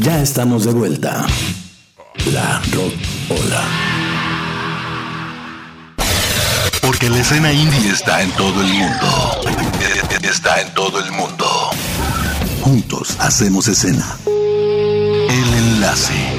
Ya estamos de vuelta. La Rock Ola. Porque la escena indie está en todo el mundo. Está en todo el mundo. Juntos hacemos escena. El enlace.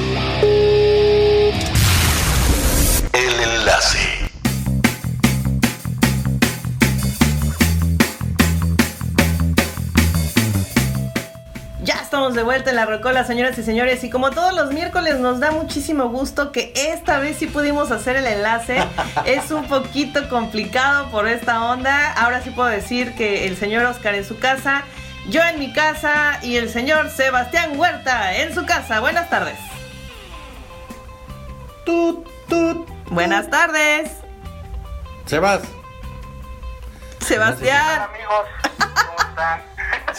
Estamos de vuelta en la Rocola, señoras y señores. Y como todos los miércoles, nos da muchísimo gusto que esta vez sí pudimos hacer el enlace. es un poquito complicado por esta onda. Ahora sí puedo decir que el señor Oscar en su casa, yo en mi casa y el señor Sebastián Huerta en su casa. Buenas tardes. Tut, tut, Buenas tardes. Sebas. Sebastián. amigos? ¿Cómo están?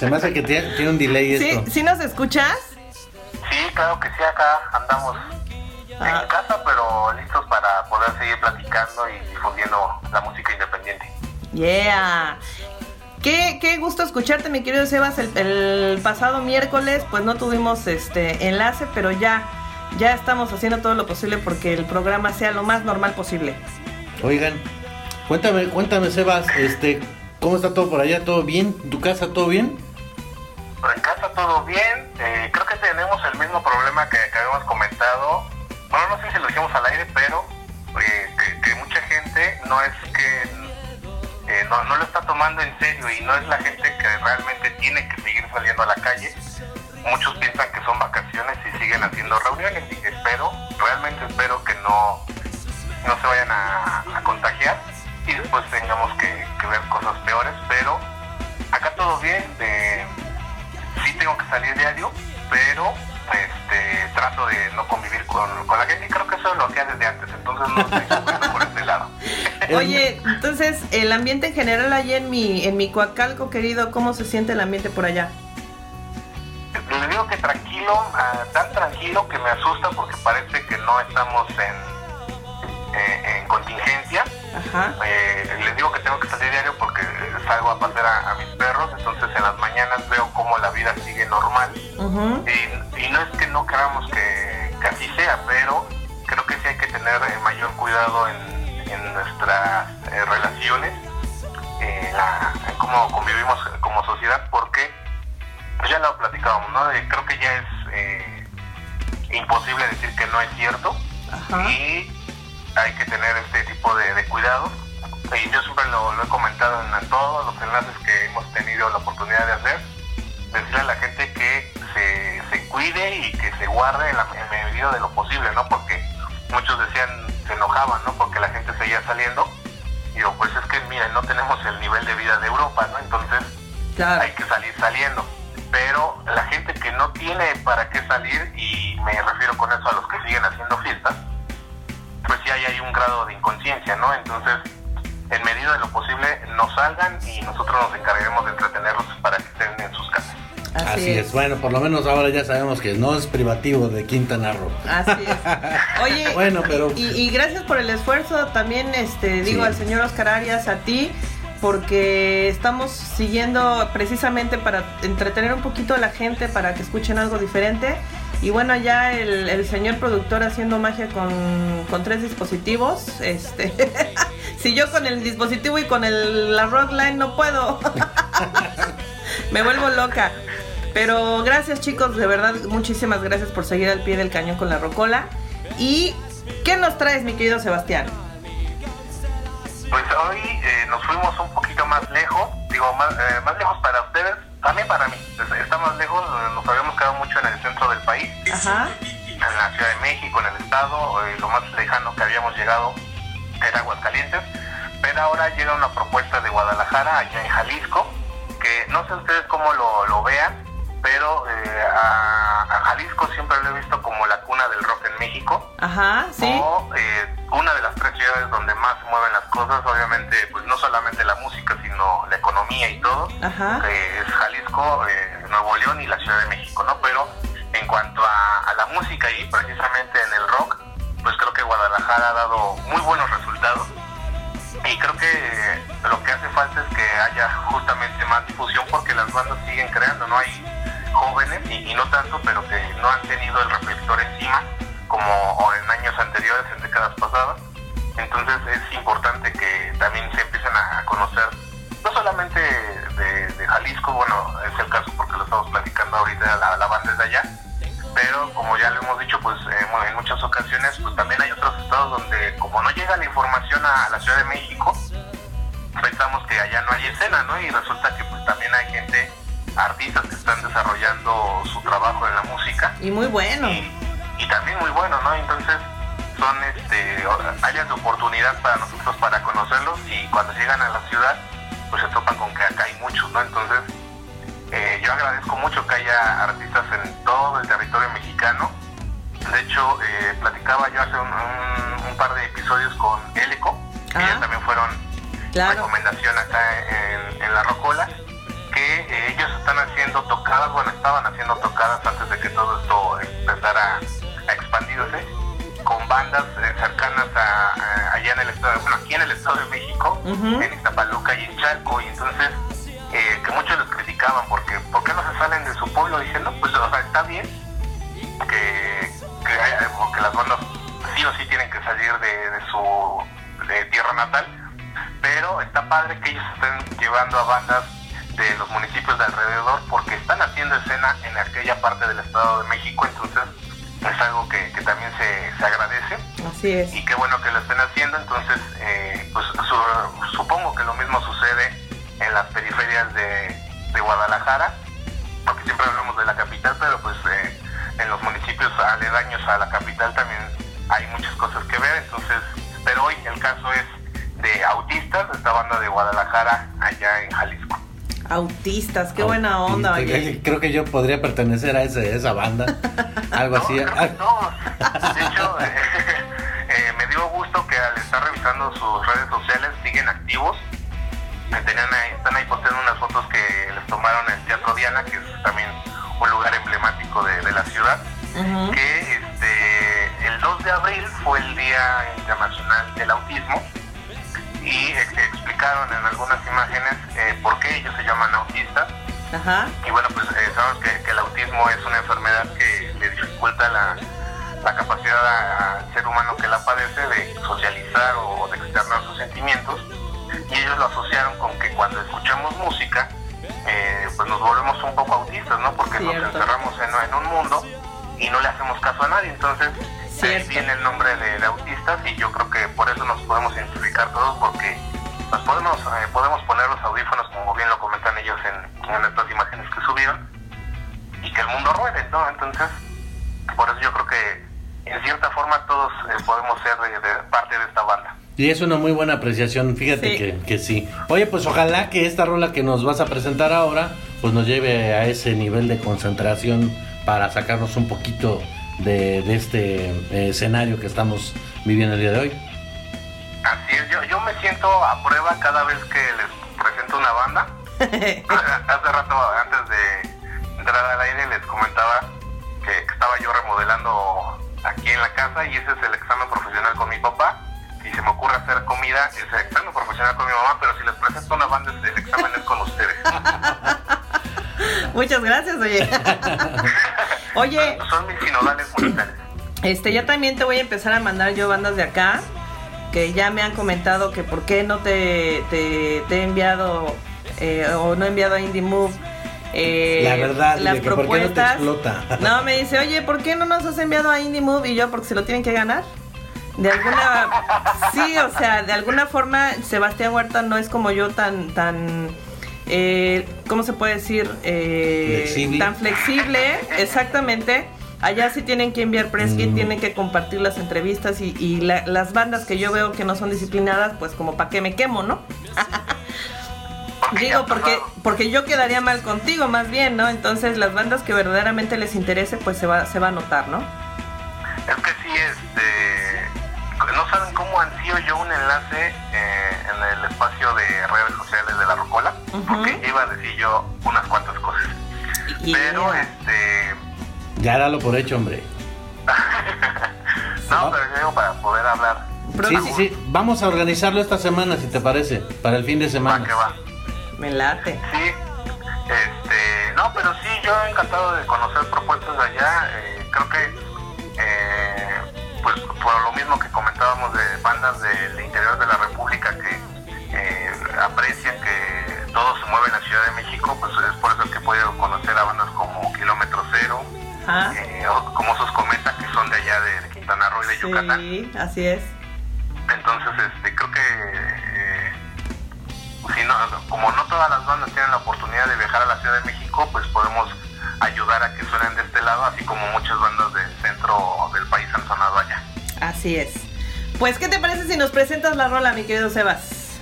Se me hace que tiene, tiene un delay esto. ¿Sí, ¿Sí nos escuchas? Sí, claro que sí, acá andamos Ah. en casa, pero listos para poder seguir platicando y difundiendo la música independiente. Yeah. Qué, qué gusto escucharte, mi querido Sebas. El, el pasado miércoles, pues no tuvimos este enlace, pero ya, ya estamos haciendo todo lo posible porque el programa sea lo más normal posible. Oigan, cuéntame, cuéntame, Sebas, este, ¿cómo está todo por allá? ¿Todo bien? ¿Tu casa todo bien? En casa todo bien, eh, creo que tenemos el mismo problema que, habíamos comentado. Bueno, no sé si lo dijimos al aire, pero eh, que, mucha gente no es que eh, no, no lo está tomando en serio y no es la gente que realmente tiene que seguir saliendo a la calle. Muchos piensan que son vacaciones y siguen haciendo reuniones y espero, realmente espero que no, no se vayan a, contagiar y después tengamos que, ver cosas peores, pero acá todo bien. eh, sí tengo que salir diario, pero este, trato de no convivir con, con la gente y creo que eso es lo que hacía desde antes, entonces no estoy sufriendo por este lado. Oye, entonces, el ambiente en general allá en mi, en mi Coacalco, querido, ¿cómo se siente el ambiente por allá? Le digo que tranquilo, ah, tan tranquilo que me asusta porque parece que no estamos en, eh, en contingencia. Ajá. Eh, les digo que tengo que salir diario porque salgo a pasear a, a mis perros, entonces en las mañanas veo cómo la vida sigue normal. Y, y no es que no queramos que, que así sea, pero creo que sí hay que tener eh, mayor cuidado en, en nuestras eh, relaciones, en, la- en cómo convivimos como sociedad, porque pues ya lo platicábamos, ¿no? Eh, creo que ya es eh, imposible decir que no es cierto Ajá. y hay que tener este tipo de, de cuidados. Y yo siempre lo, lo he comentado en, todos los enlaces que hemos tenido la oportunidad de hacer, decirle a la gente que se, se cuide y que se guarde en la medida de lo posible, ¿no? Porque muchos decían, se enojaban, ¿no? Porque la gente seguía saliendo. Y digo, pues es que, miren, no tenemos el nivel de vida de Europa, ¿no? Entonces, Claro. hay que salir saliendo. Pero la gente que no tiene para qué salir, y me refiero con eso a los que siguen haciendo fiestas, sí hay, un grado de inconsciencia, ¿no? Entonces, en medida de lo posible, no salgan y nosotros nos encargaremos de entretenerlos para que estén en sus casas. Así, es. bueno, por lo menos ahora ya sabemos que no es privativo de Quintana Roo. Así es. Oye, Bueno, pero- y, y gracias por el esfuerzo también, este, digo Sí. al señor Oscar Arias, a ti, porque estamos siguiendo precisamente para entretener un poquito a la gente, para que escuchen algo diferente. Y bueno, ya el, señor productor haciendo magia con, tres dispositivos. Este, si yo con el dispositivo y con el, la rockline no puedo. Me vuelvo loca. Pero gracias chicos, de verdad, muchísimas gracias por seguir al pie del cañón con la rocola. ¿Y qué nos traes, mi querido Sebastián? Pues hoy eh, nos fuimos un poquito más lejos, digo, más, eh, más lejos para ustedes, también para mí. Es- Está más lejos, nos habíamos quedado mucho en el centro del país. Ajá. en la Ciudad de México, en el estado, eh, lo más lejano que habíamos llegado era Aguascalientes, pero ahora llega una propuesta de Guadalajara, allá en Jalisco, que no sé ustedes cómo lo, lo vean, pero eh, a, a Jalisco siempre lo he visto como la cuna del rock en México, Ajá, sí. o eh, una de las tres ciudades donde más se mueven las cosas, obviamente, pues no solamente la música, y todo, Ajá. es Jalisco, eh, Nuevo León y la Ciudad de México, ¿no? Pero en cuanto a, a la música y precisamente en el rock, pues creo que Guadalajara ha dado muy buenos resultados y creo que lo que hace falta es que haya justamente más difusión porque las bandas siguen creando, ¿no? Hay jóvenes y, no tanto, pero que no han tenido el reflector encima como en años anteriores, en décadas pasadas. Entonces es importante que también se empiecen a conocer, no solamente de, Jalisco, bueno, es el caso porque lo estamos platicando ahorita, la, la banda es de allá, pero como ya lo hemos dicho, pues en muchas ocasiones, pues también hay otros estados donde como no llega la información a la Ciudad de México, pensamos que allá no hay escena, ¿no? Y resulta que pues también hay gente, artistas que están desarrollando su trabajo en la música. Y muy bueno. Y, también muy bueno, ¿no? Entonces son este áreas de oportunidad para nosotros para conocerlos y cuando llegan a la ciudad pues se topan con que acá hay muchos, ¿no? Entonces eh, yo agradezco mucho que haya artistas en todo el territorio mexicano. De hecho, eh, platicaba yo hace un, par de episodios con Eleco, que ya también fueron recomendación acá en, La Rocola, que eh, ellos están haciendo tocadas, bueno, estaban haciendo tocadas antes de que todo esto empezara a expandirse, bandas cercanas a, allá en el estado, bueno, aquí en el estado de México, en Iztapaluca y en Chalco, y entonces eh, que muchos les criticaban porque ¿por qué no se salen de su pueblo diciendo pues o sea está bien que, que, las bandas sí o sí tienen que salir de, su tierra natal pero está padre que ellos estén llevando a bandas de los municipios de alrededor porque están haciendo escena en aquella parte del Estado de México entonces es algo que, también se, agradece Así es. y qué bueno que lo estén haciendo entonces eh, pues supongo que lo mismo sucede en las periferias de, Guadalajara, porque siempre hablamos de la capital, pero pues eh, en los municipios aledaños a la capital también hay muchas cosas que ver, entonces, pero hoy el caso es de Autistas, esta banda de Guadalajara allá en Jalisco. Autistas, qué buena onda. Creo que yo podría pertenecer a ese, esa banda, algo así. de hecho, eh, me dio gusto que al estar revisando sus redes sociales siguen activos tenían ahí, están ahí posteando unas fotos que les tomaron en el Teatro Diana, que es también un lugar emblemático de, la ciudad, que este, el 2 de abril fue el Día Internacional del Autismo y explicaron en algunas imágenes eh, por qué ellos se llaman autistas. Y bueno, pues eh, sabemos que, el autismo es una enfermedad que le dificulta la, capacidad al ser humano que la padece de socializar o de externar sus sentimientos y ellos lo asociaron con que cuando escuchamos música, eh, pues nos volvemos un poco autistas, ¿no? Porque nos encerramos en, un mundo y no le hacemos caso a nadie. Entonces, ahí viene el nombre de, autistas y yo creo que por eso nos podemos identificar todos porque nos podemos, eh, podemos poner los audífonos, como bien lo comentan ellos en, en estas imágenes que subieron, y que el mundo ruede, ¿no? Entonces, por eso yo creo que en cierta forma todos eh, podemos ser de parte de esta banda. Y es una muy buena apreciación, fíjate Que, que, sí. Oye, pues ojalá que esta rola que nos vas a presentar ahora, pues nos lleve a ese nivel de concentración para sacarnos un poquito de, este eh, escenario que estamos viviendo el día de hoy. Yo me siento a prueba cada vez que les presento una banda. Hace rato, antes de entrar al aire, les comentaba que estaba yo remodelando aquí en la casa y ese es el examen profesional con mi papá si se me ocurre hacer comida, es el examen profesional con mi mamá, pero si les presento una banda, el examen es con ustedes. Muchas gracias, oye. oye. Son, mis sinodales musicales. Este, ya también te voy a empezar a mandar yo bandas de acá, que ya me han comentado que por qué no te, te, he enviado eh, o no he enviado a Indie Move. Eh, la verdad, las propuestas. no, te explota? no, me dice, oye, ¿por qué no nos has enviado a Indie Move? Y yo, porque se lo tienen que ganar. De alguna, sí, o sea, de alguna forma Sebastián Huerta no es como yo tan, tan, eh, ¿cómo se puede decir? Eh, tan flexible, exactamente. Allá sí tienen que enviar press mm. tienen que compartir las entrevistas y, las bandas que yo veo que no son disciplinadas, pues como para qué me quemo, ¿no? Digo, porque, porque yo quedaría mal contigo más bien, ¿no? Entonces las bandas que verdaderamente les interese, pues se va, se va a notar, ¿no? Es que sí, este no saben cómo ansío yo un enlace eh, en el espacio de redes sociales de la Rocola, porque iba a decir yo unas cuantas cosas. Pero este. Ya dalo por hecho, hombre. no, pero yo digo para poder hablar. Sí, sí, sí. Vamos a organizarlo esta semana, si te parece, para el fin de semana. Va que va. Me late. Sí. Este, no, pero sí, yo yo encantado de conocer propuestas de allá. Eh, creo que, eh, pues por lo mismo que comentábamos de bandas del interior de la República Yucatán. Sí, así es. Entonces, este, creo que si no, como no todas las bandas tienen la oportunidad de viajar a la Ciudad de México, pues podemos ayudar a que suenen de este lado, así como muchas bandas del centro del país han sonado allá. Así es. Pues, ¿qué te parece si nos presentas la rola, mi querido Sebas?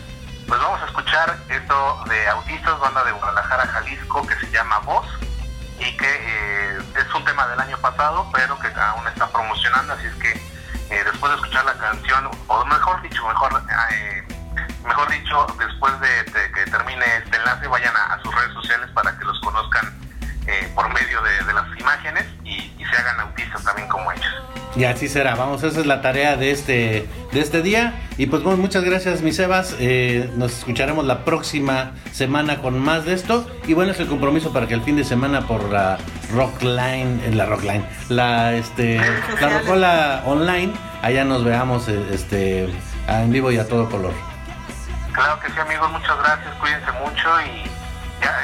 Pues vamos a escuchar esto de Autistas, banda de Guadalajara, Jalisco, que se llama Voz y que eh, es un tema del año pasado, pero que aún está promocionando, así es que eh, después de escuchar la canción, o mejor dicho, mejor eh, mejor dicho, después de, que termine este enlace, vayan a, sus redes sociales para que los conozcan eh, por medio de, las imágenes y, se hagan autistas también como ellos. Y así será, vamos, esa es la tarea de este, de este día. Y pues bueno, muchas gracias, mi Sebas. Eh, nos escucharemos la próxima semana con más de esto. Y bueno, es el compromiso para que el fin de semana por la Rockline, en la Rockline, la este, la Rockola online, allá nos veamos este en vivo y a todo color. Claro que sí, amigos, muchas gracias, cuídense mucho y,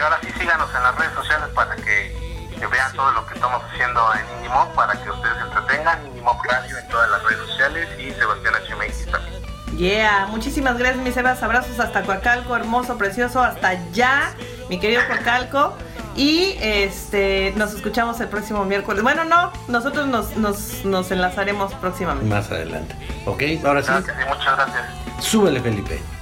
ahora sí síganos en las redes sociales para que, vean todo lo que estamos haciendo en Indimob, para que ustedes se entretengan, Indimob Radio en todas las redes sociales y Sebastián HMX también. Yeah, muchísimas gracias, mis Sebas. Abrazos hasta Coacalco, hermoso, precioso, hasta allá, mi querido Coacalco. Y este nos escuchamos el próximo miércoles. Bueno, no, nosotros nos, nos, nos enlazaremos próximamente. Más adelante. Ok, ahora sí. muchas gracias. Súbele, Felipe.